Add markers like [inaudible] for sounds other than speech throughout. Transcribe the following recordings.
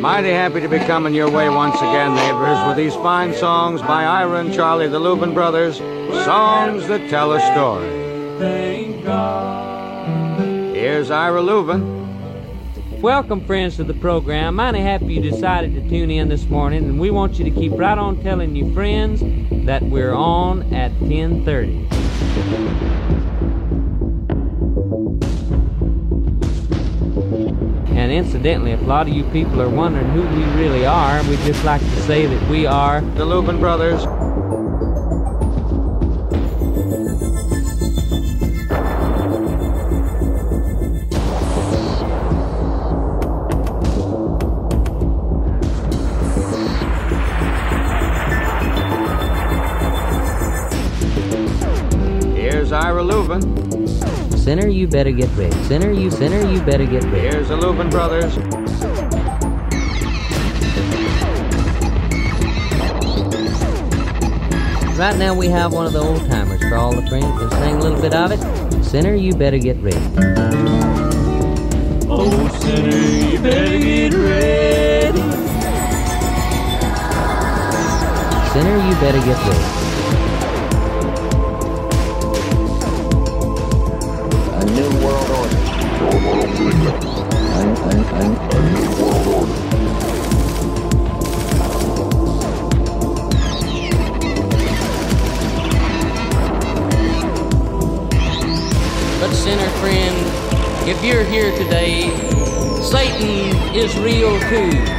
Mighty happy to be coming your way once again, neighbors, with these fine songs by Ira and Charlie, the Louvin brothers, songs that tell a story. Thank God. Here's Ira Louvin. Welcome, friends, to the program. Mighty happy you decided to tune in this morning, and we want you to keep right on telling your friends that we're on at 10:30. And incidentally, if a lot of you people are wondering who we really are, we'd just like to say that we are the Louvin Brothers. Here's Ira Louvin. Sinner, you better get ready. Sinner, you sinner, you better get ready. Here's the Louvin brothers. Right now we have one of the old timers for all the friends. We'll sing a little bit of it. Sinner, you better get ready. Oh, sinner, you better get ready. Sinner, you better get ready. But sinner friend, if you're here today, Satan is real too.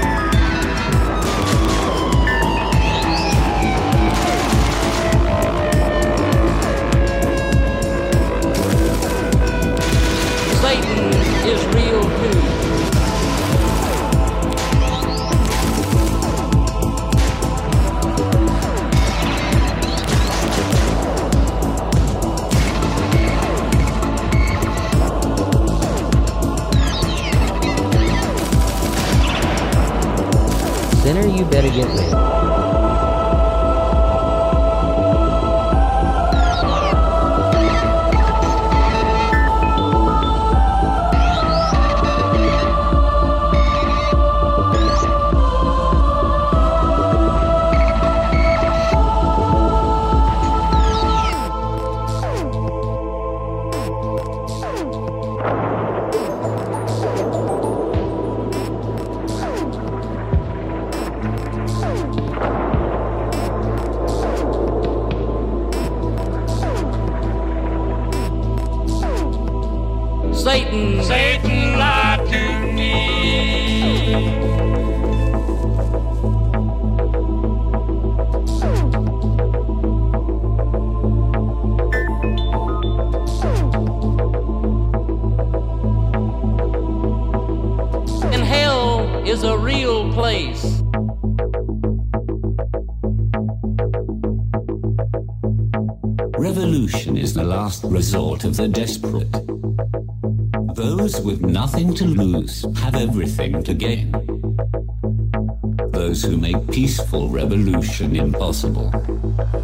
The desperate. Those with nothing to lose have everything to gain. Those who make peaceful revolution impossible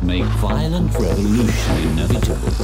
make violent revolution inevitable.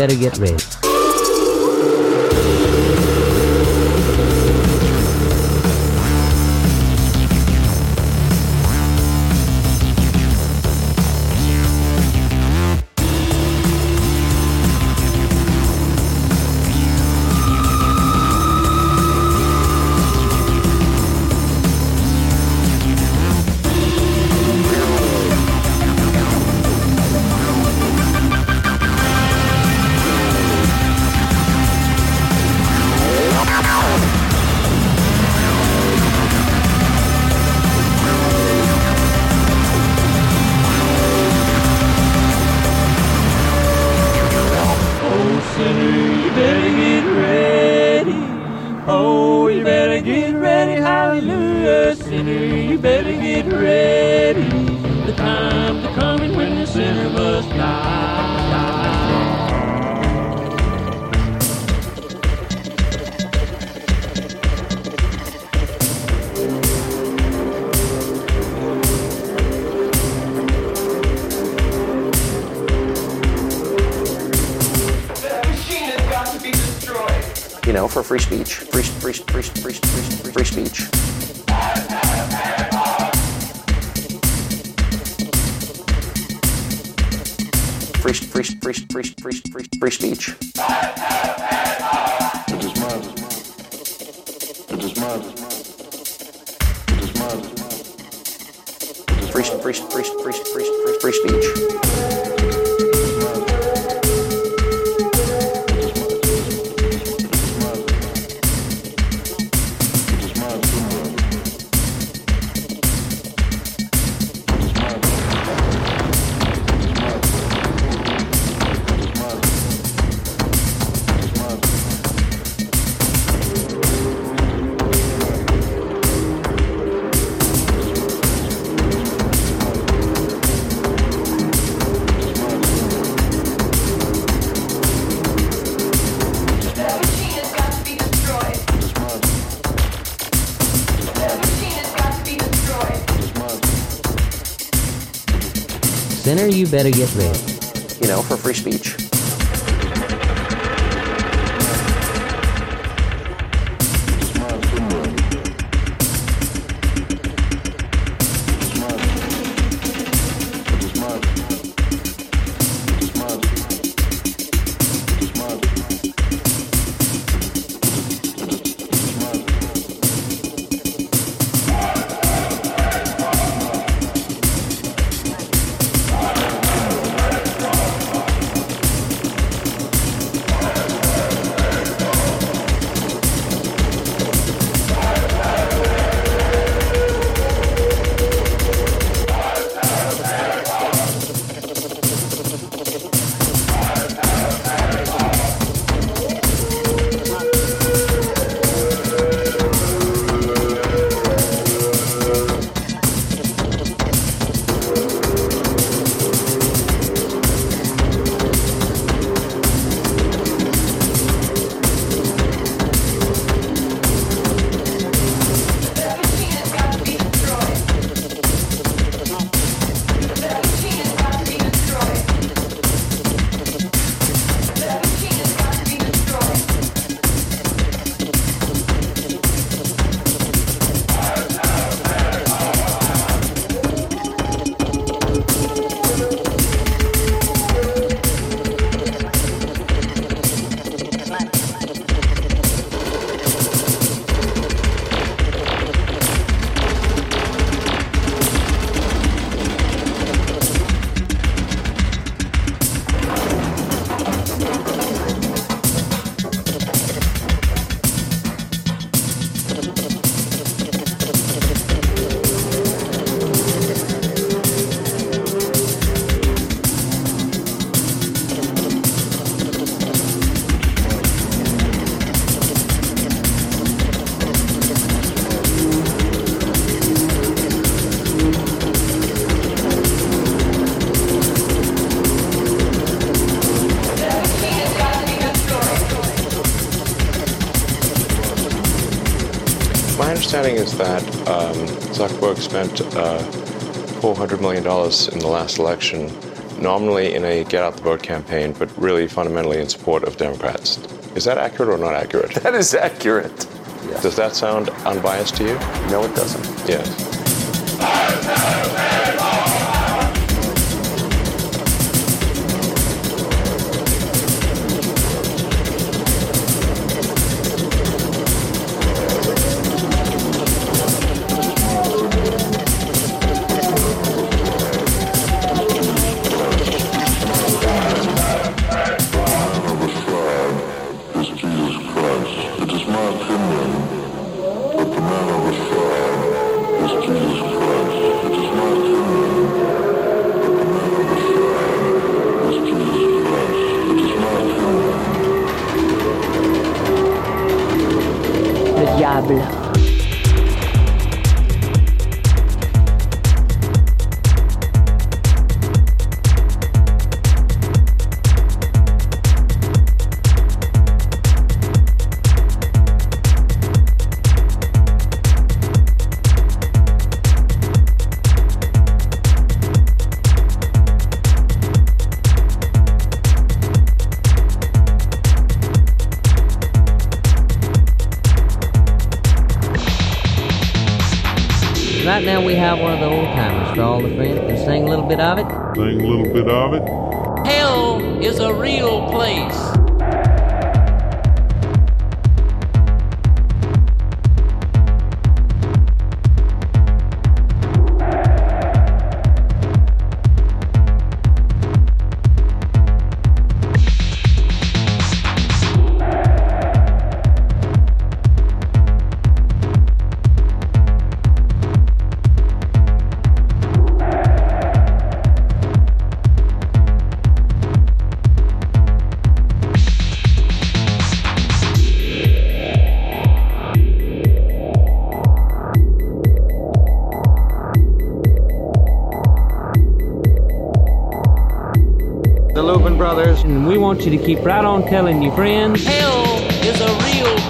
Better get ready. Oh, you better get ready. Hallelujah. Sinner, you better get ready. The time's a coming when the sinner must for free speech, free, free, free, free, free, free speech. Free, free, free, free, free, free, free speech. It is mine. It is mine. It is mine. Free, free, free, free, free, free, free speech. You better get ready. You know, for free speech. Understanding is that um, Zuckerberg spent uh, $400 million in the last election, nominally in a get out the vote campaign, but really fundamentally in support of Democrats. Is that accurate or not accurate? [laughs] That is accurate. Does that sound unbiased to you? No, it doesn't. Yes. Of it. Want you to keep right on telling your friends. Hell is a real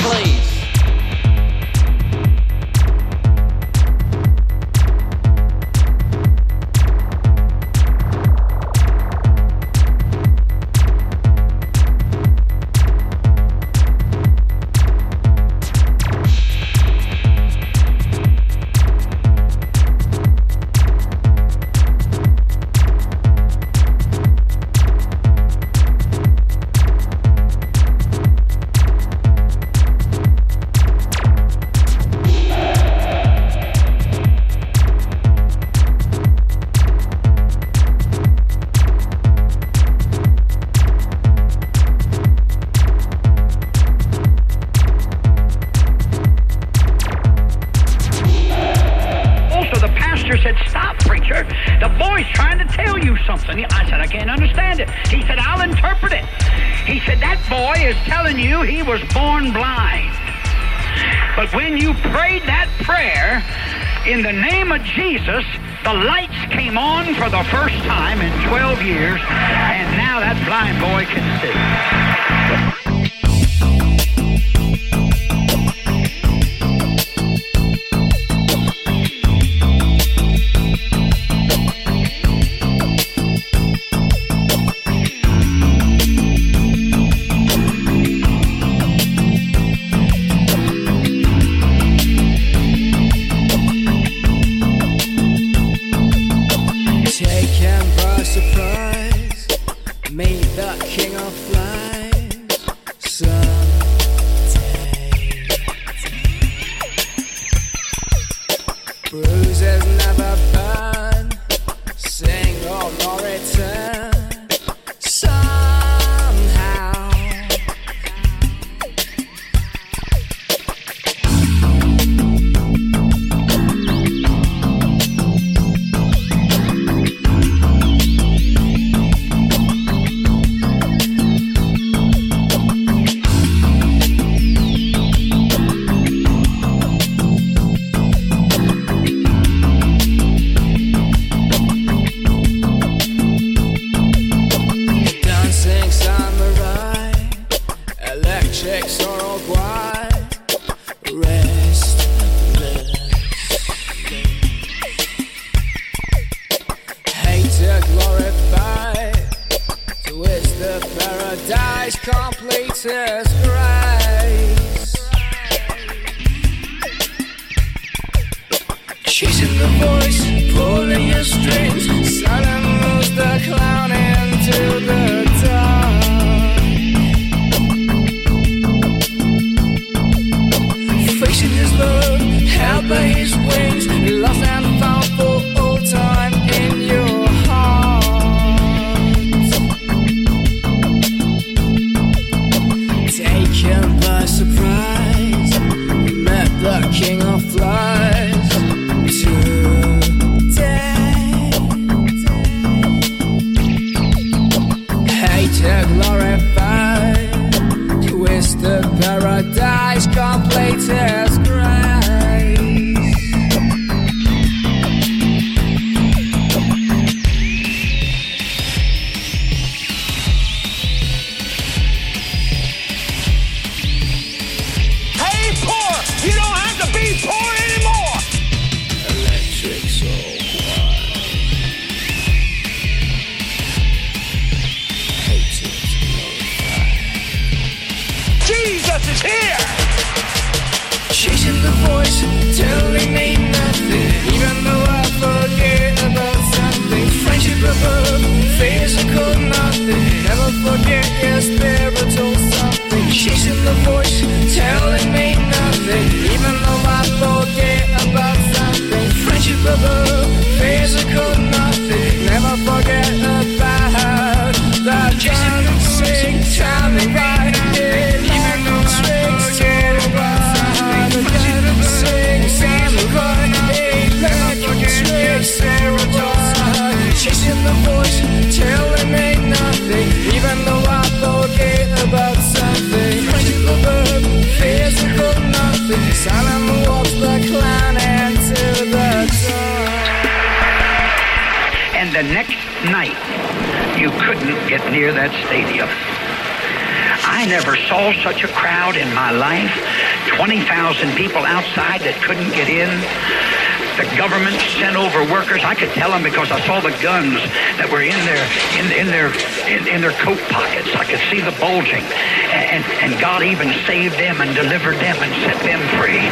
and, and, God even saved them and delivered them and set them free.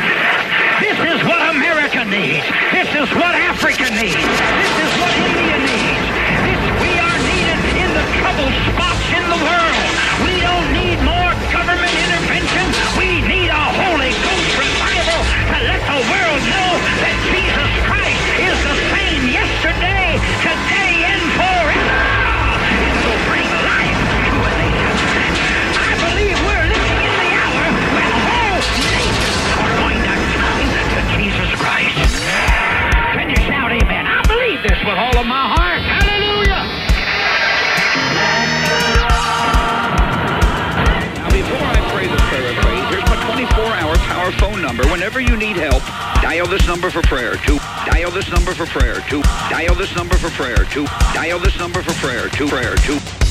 This is what America needs. This is what Africa needs. This is what India needs. This, we are needed in the troubled spots in the world. We don't need more government intervention. We need a Holy Ghost revival to let the world know our phone number whenever you need help. Dial this number for prayer. To dial this number for prayer. To dial this number for prayer. To dial this number for prayer. To prayer. To.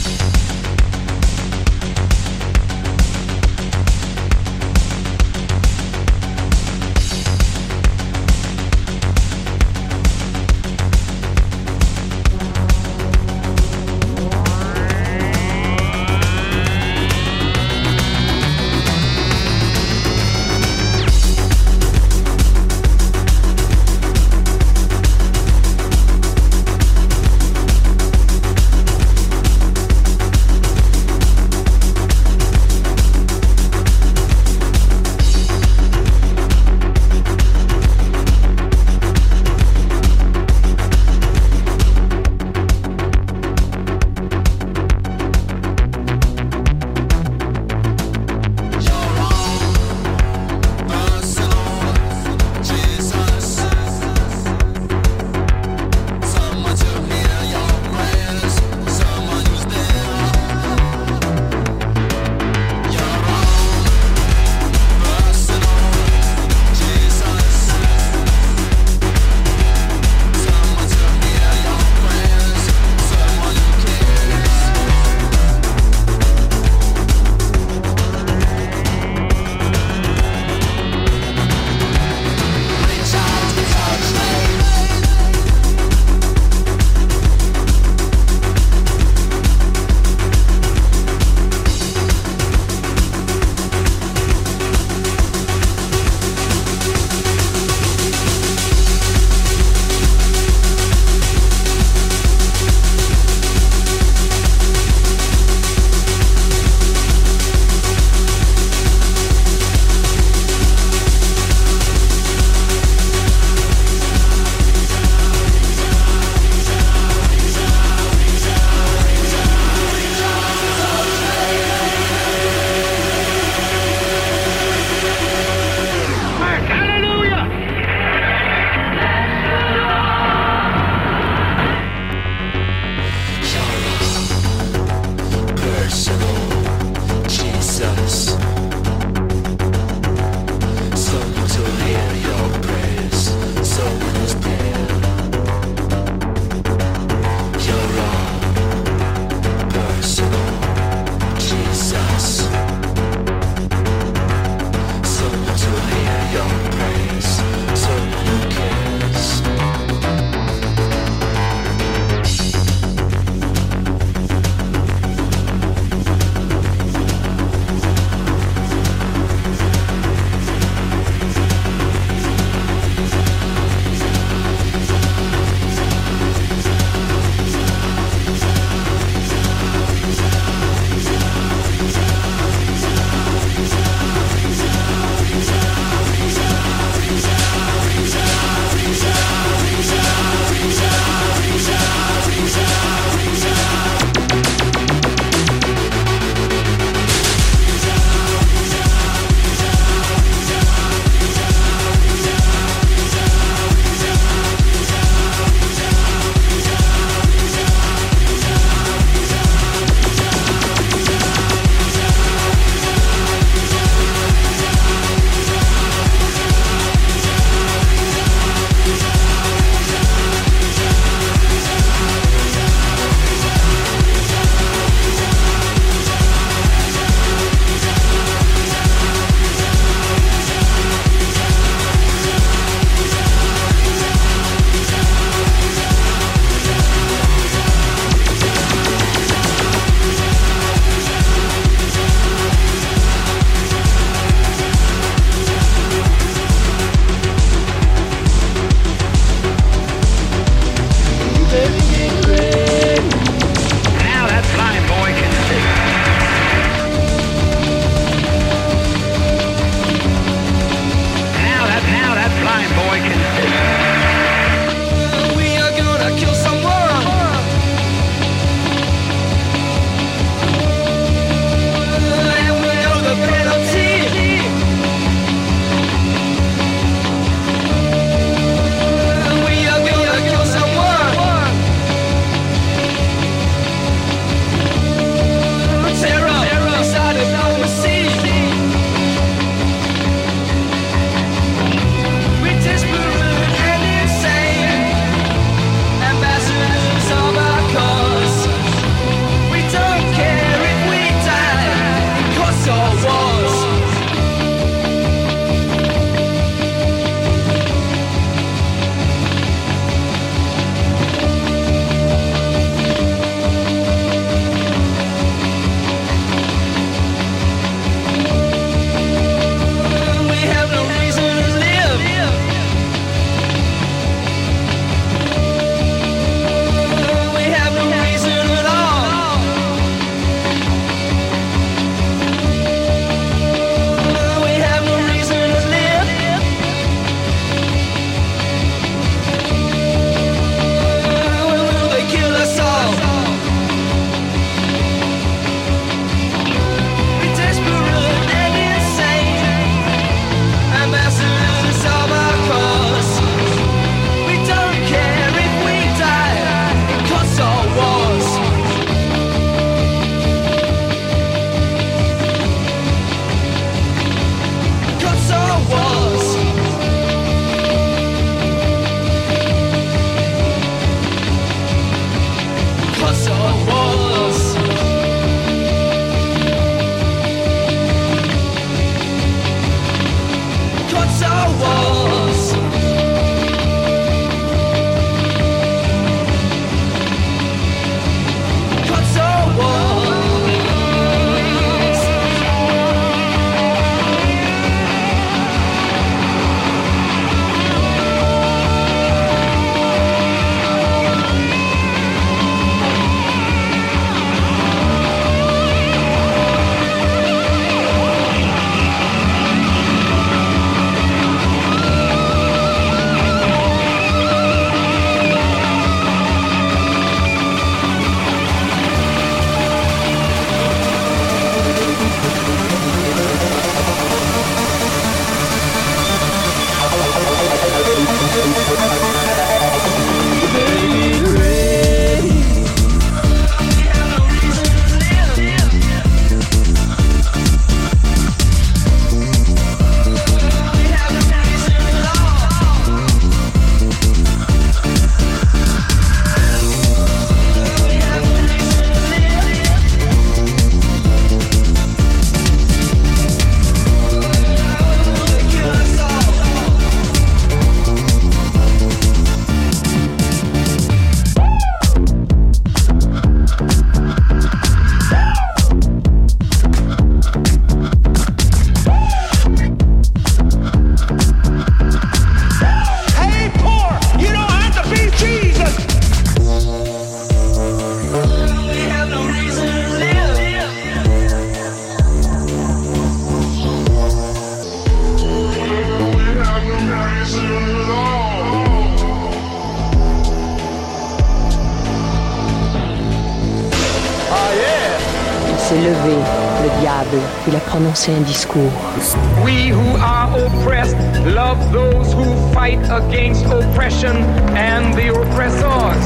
A un discours. We who are oppressed love those who fight against oppression and the oppressors.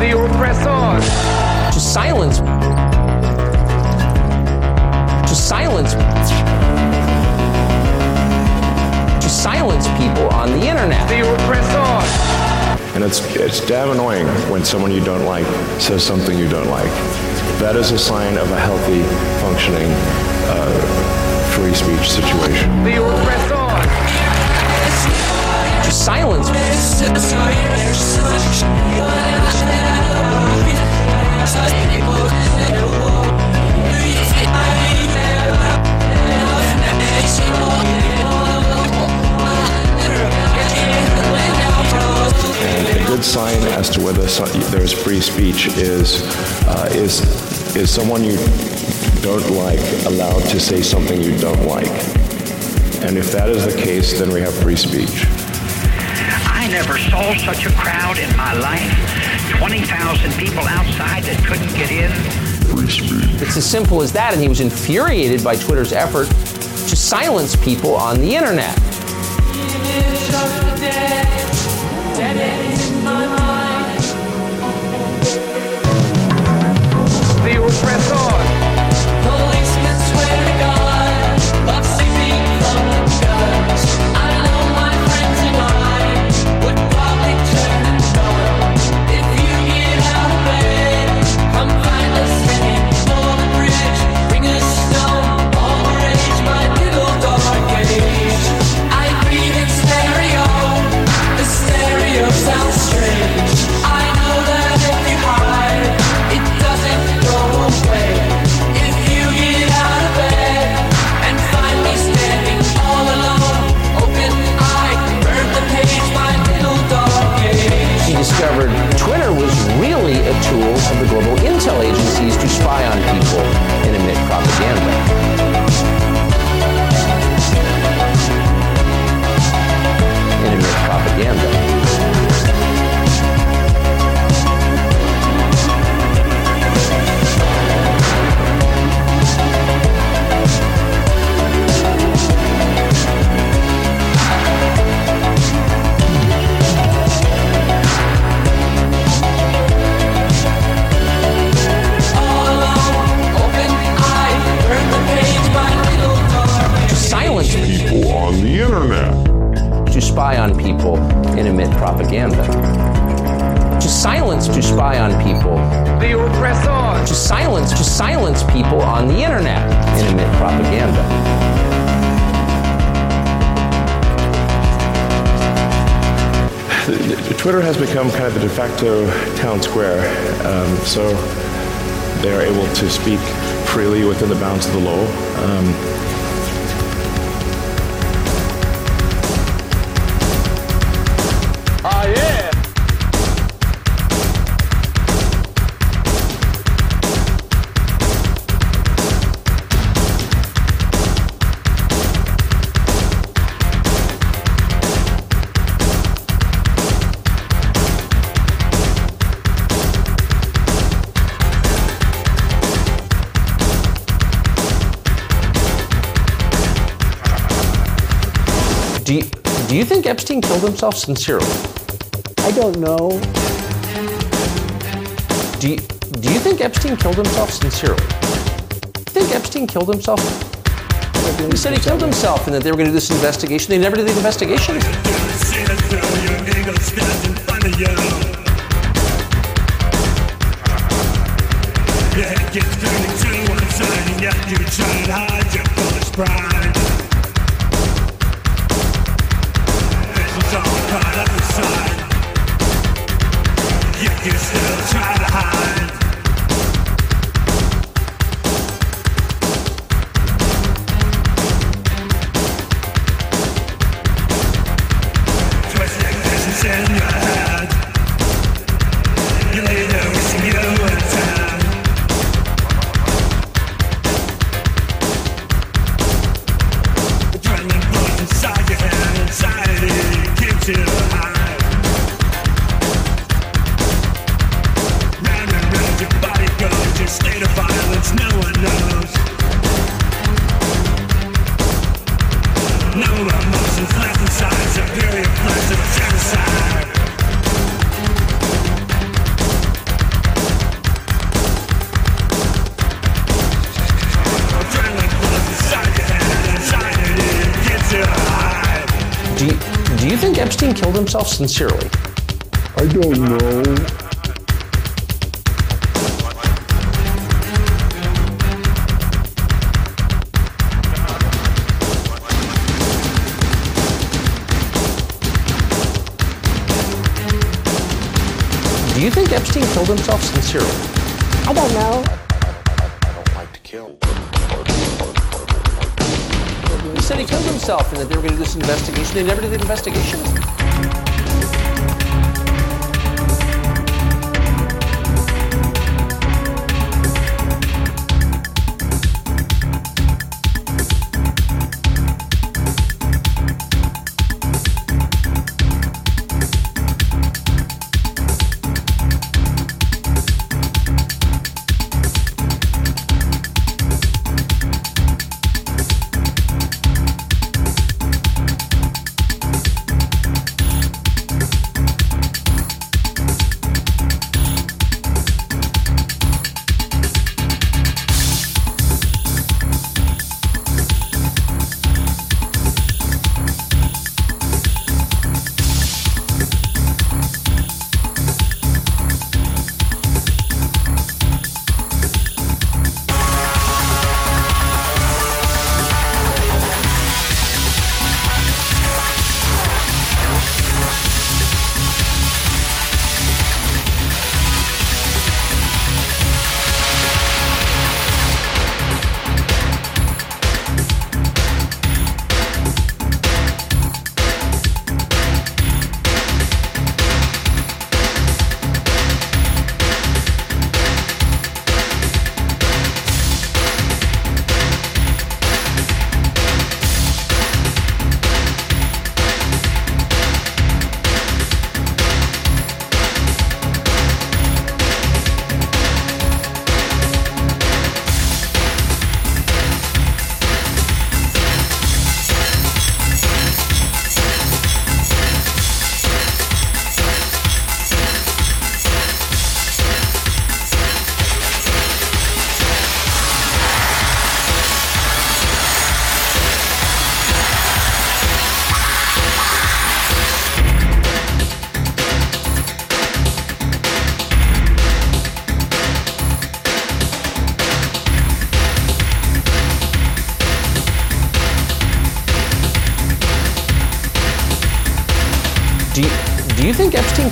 The oppressors. To silence. To silence. To silence people on the internet. The oppressors. And it's, it's damn annoying when someone you don't like says something you don't like. That is a sign of a healthy, functioning, uh, free speech situation. The oppressors. To silence. And a good sign as to whether so- there's free speech is, uh, is, is someone you don't like allowed to say something you don't like. And if that is the case, then we have free speech. I never saw such a crowd in my life. 20,000 people outside that couldn't get in. Free speech. It's as simple as that, and he was infuriated by Twitter's effort to silence people on the internet. The oppressors. Propaganda. Twitter has become kind of the de facto town square, um, so they are able to speak freely within the bounds of the law. Um, Epstein killed himself sincerely? I don't know. Do you, do you think Epstein killed himself sincerely? Think Epstein killed himself? He said he killed himself and that they were going to do this investigation. They never did the investigation. Your head gets turned into one side, and yet you try and hide your foolish pride. Himself sincerely? I don't know. Do you think Epstein killed himself sincerely? I don't know. He said he killed himself and that they were going to do this investigation. They never did the investigation.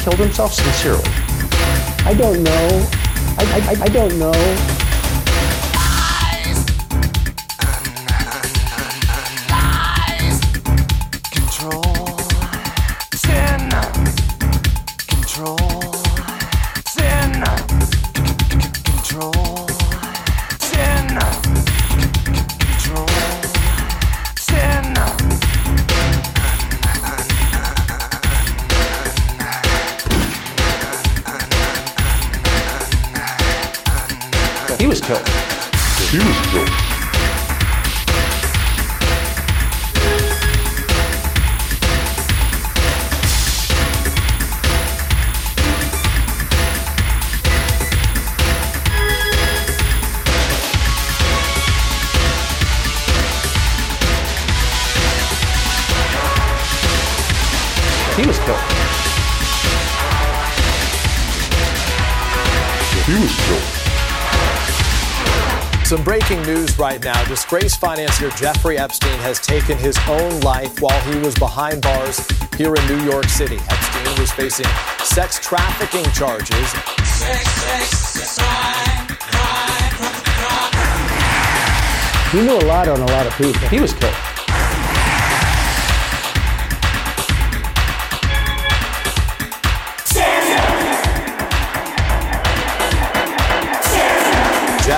Killed himself sincerely? I don't know. I, I, I- I don't know. Right now. Disgraced financier Jeffrey Epstein has taken his own life while he was behind bars here in New York City. Epstein was facing sex trafficking charges. He knew a lot on a lot of people. He was killed.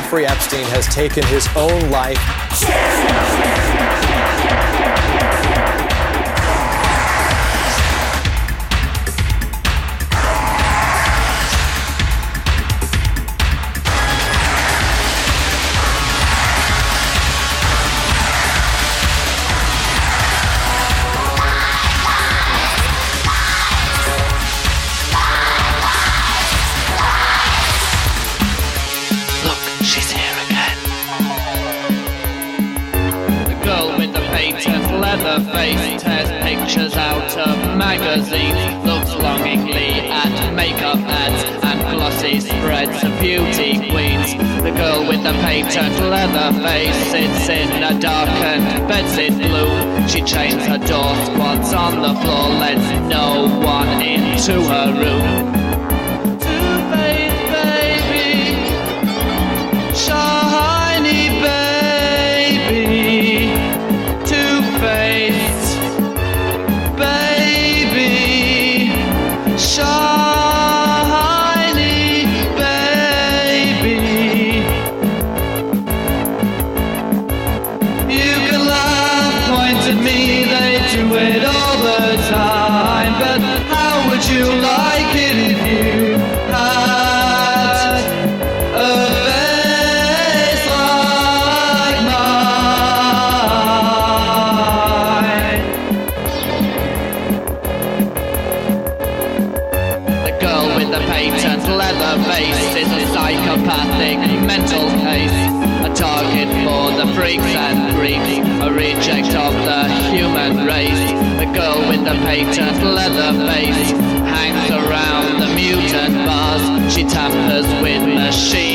Jeffrey Epstein has taken his own life. her face, tears pictures out of magazines, looks longingly at makeup ads and glossy spreads of beauty queens. The girl with the patent leather face sits in a darkened bedsit blue. She chains her door, squats on the floor, lets no one into her room. she tampers with machines.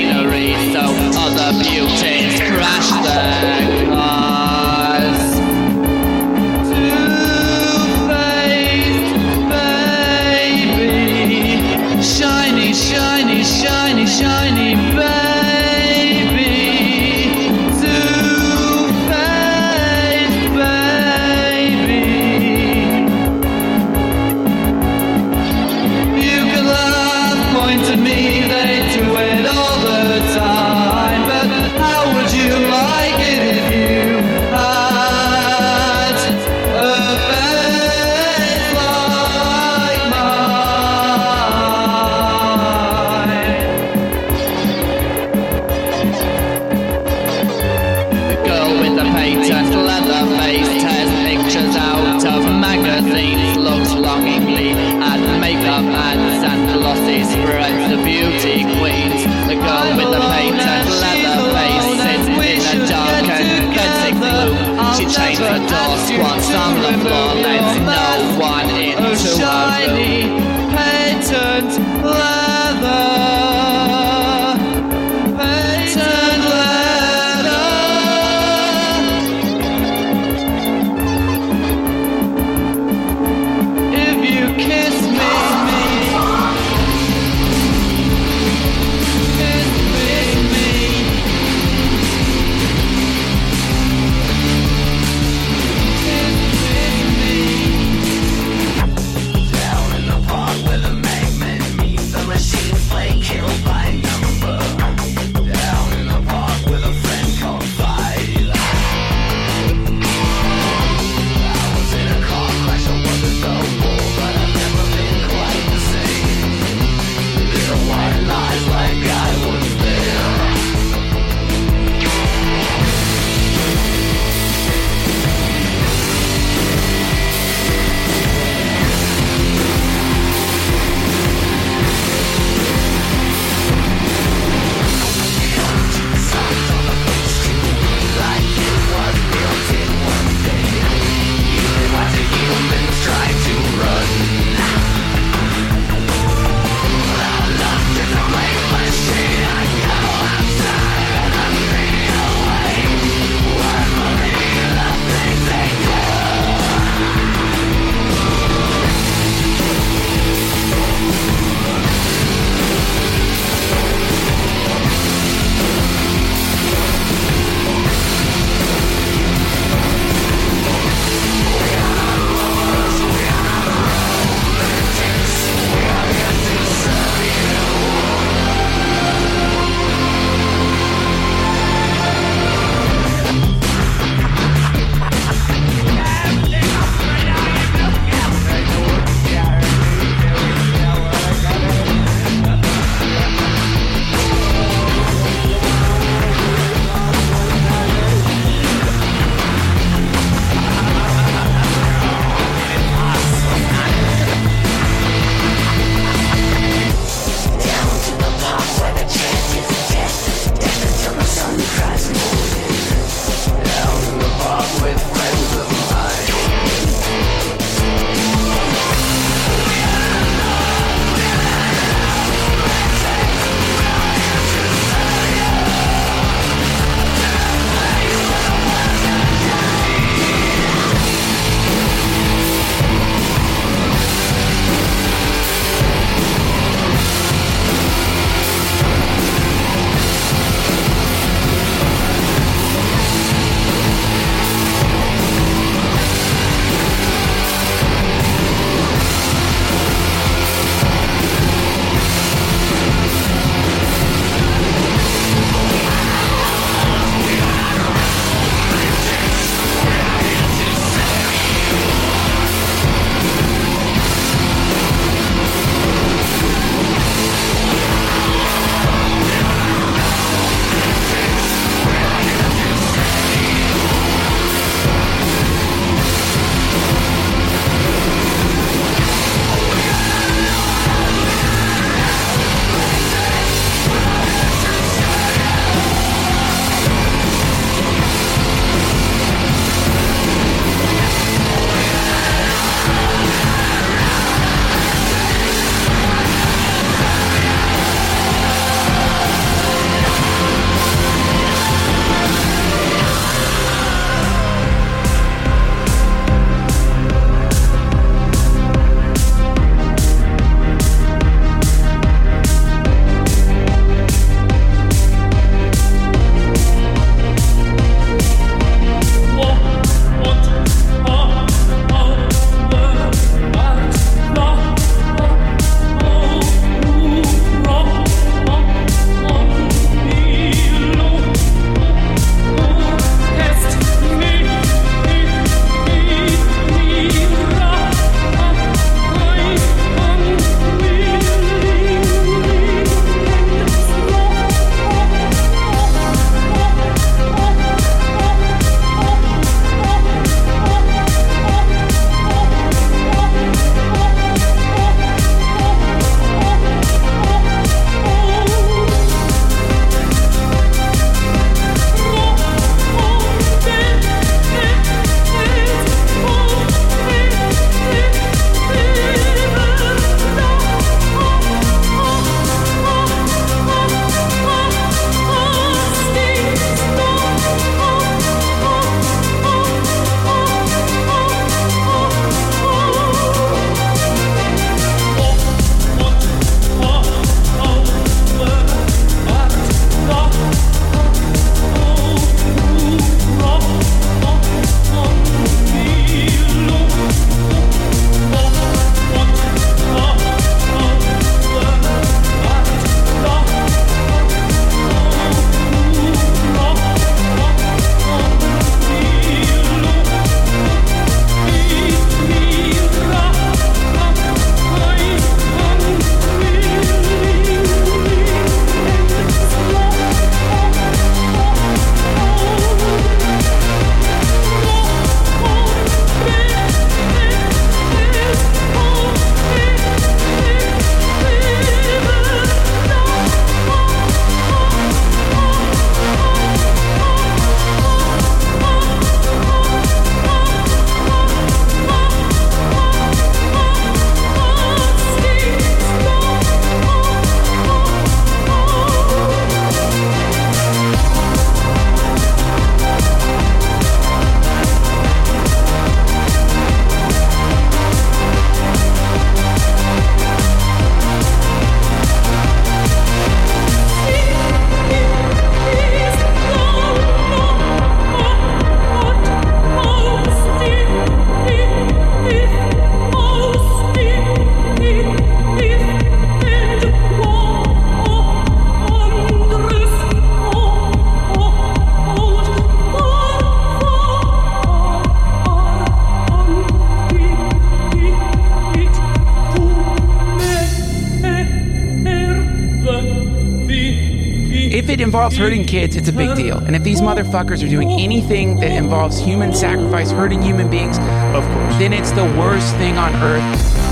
Involves hurting kids, it's a big deal. And if these motherfuckers are doing anything that involves human sacrifice, hurting human beings, of course, then it's the worst thing on earth.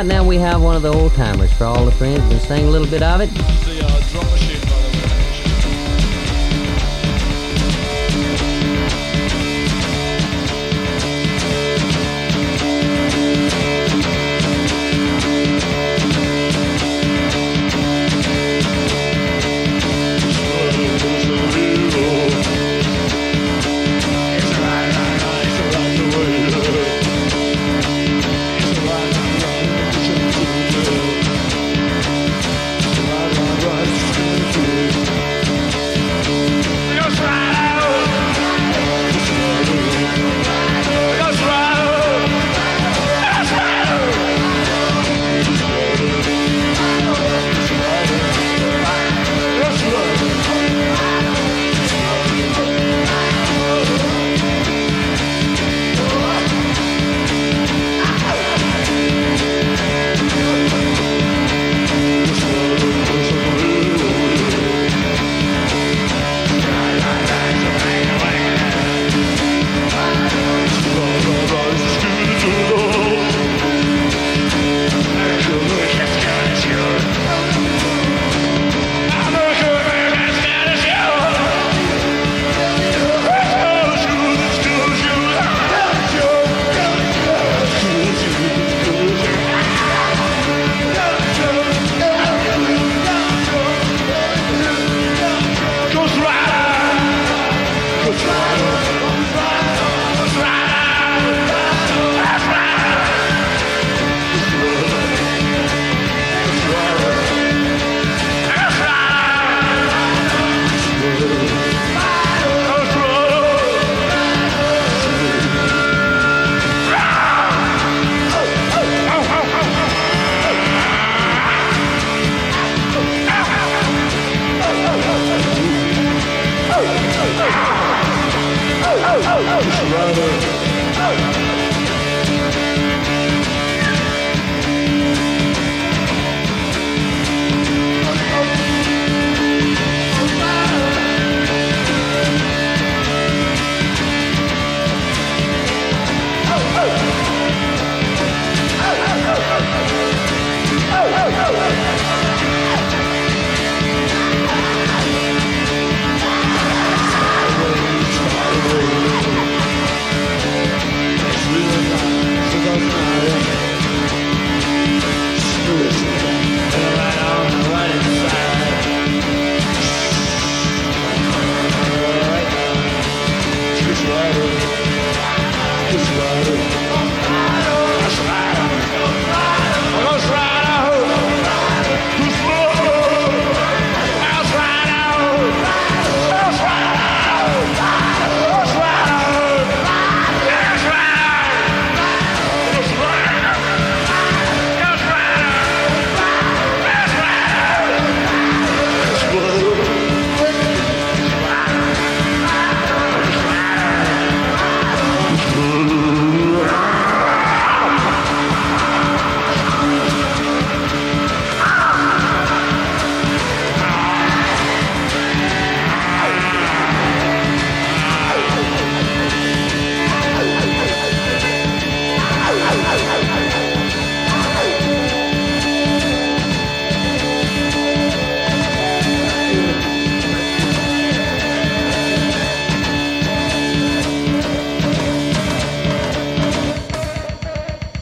Right now we have one of the old timers for all the friends and sing a little bit of it. The uh,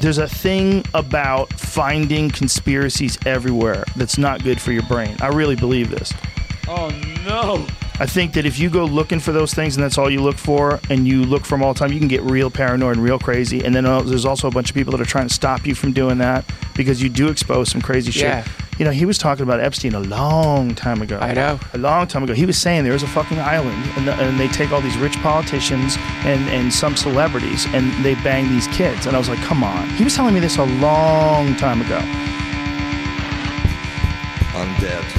There's a thing about finding conspiracies everywhere that's not good for your brain. I really believe this. Oh no. I think that if you go looking for those things and that's all you look for, and you look for them all the time, you can get real paranoid and real crazy. And then uh, there's also a bunch of people that are trying to stop you from doing that because you do expose some crazy shit. Yeah. You know, he was talking about Epstein a long time ago. I know. A long time ago. He was saying there is a fucking island, and, the, and they take all these rich politicians and, and some celebrities, and they bang these kids. And I was like, come on. He was telling me this a long time ago. Undead.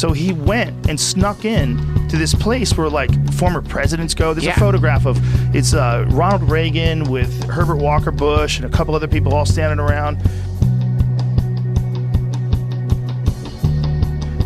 So he went and snuck in to this place where like former presidents go. There's Yeah. a photograph of it's uh, Ronald Reagan with Herbert Walker Bush and a couple other people all standing around.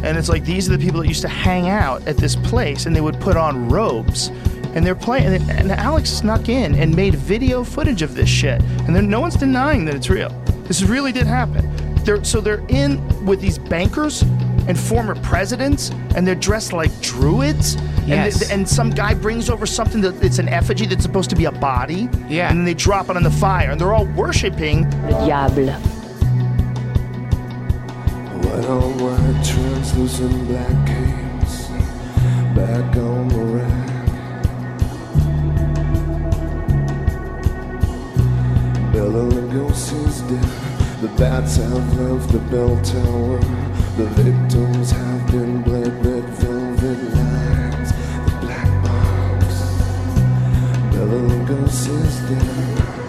And it's like these are the people that used to hang out at this place, and they would put on robes, and they're playing. And, and Alex snuck in and made video footage of this shit, and then no one's denying that it's real. This really did happen. They're so they're in with these bankers and former presidents, and they're dressed like druids. Yes. And, they- and some guy brings over something that it's an effigy that's supposed to be a body. Yeah. And then they drop it on the fire, and they're all worshiping Le diable. White on white, translucent black canes, back on the rack. Bela Lugosi's dead. The bats have left the bell tower. The victims have been bled red velvet lines. The black box. Bela Lugosi's dead.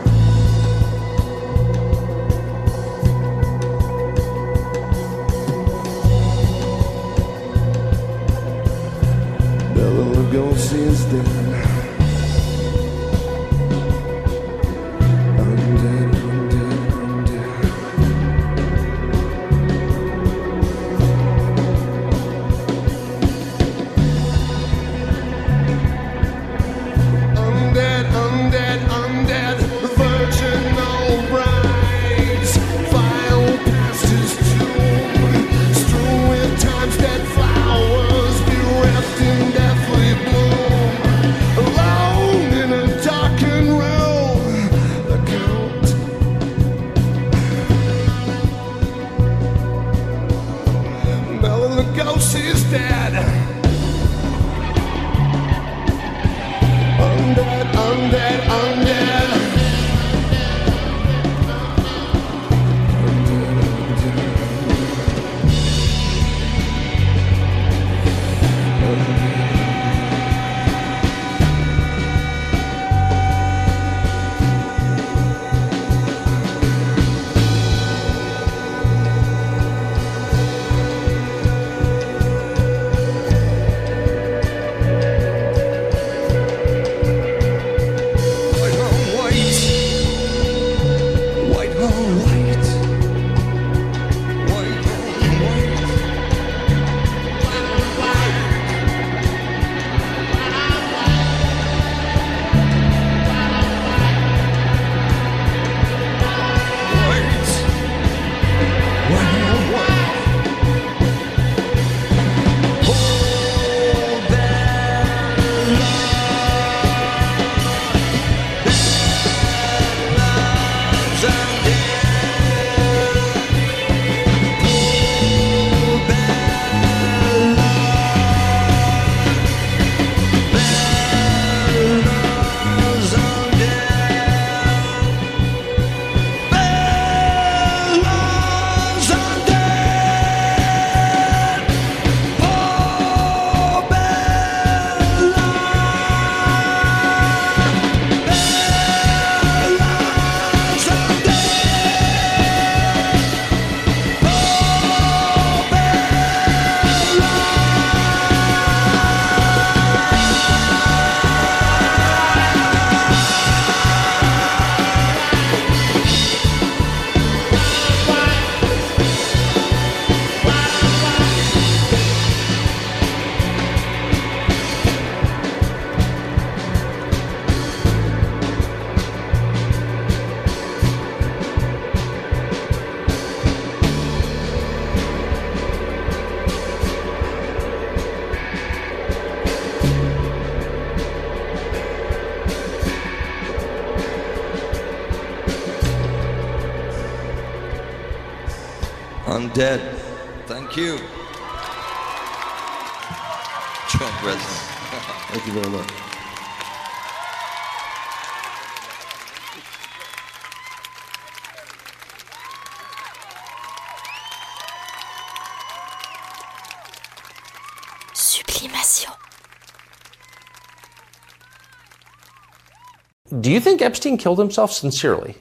Think Epstein killed himself sincerely?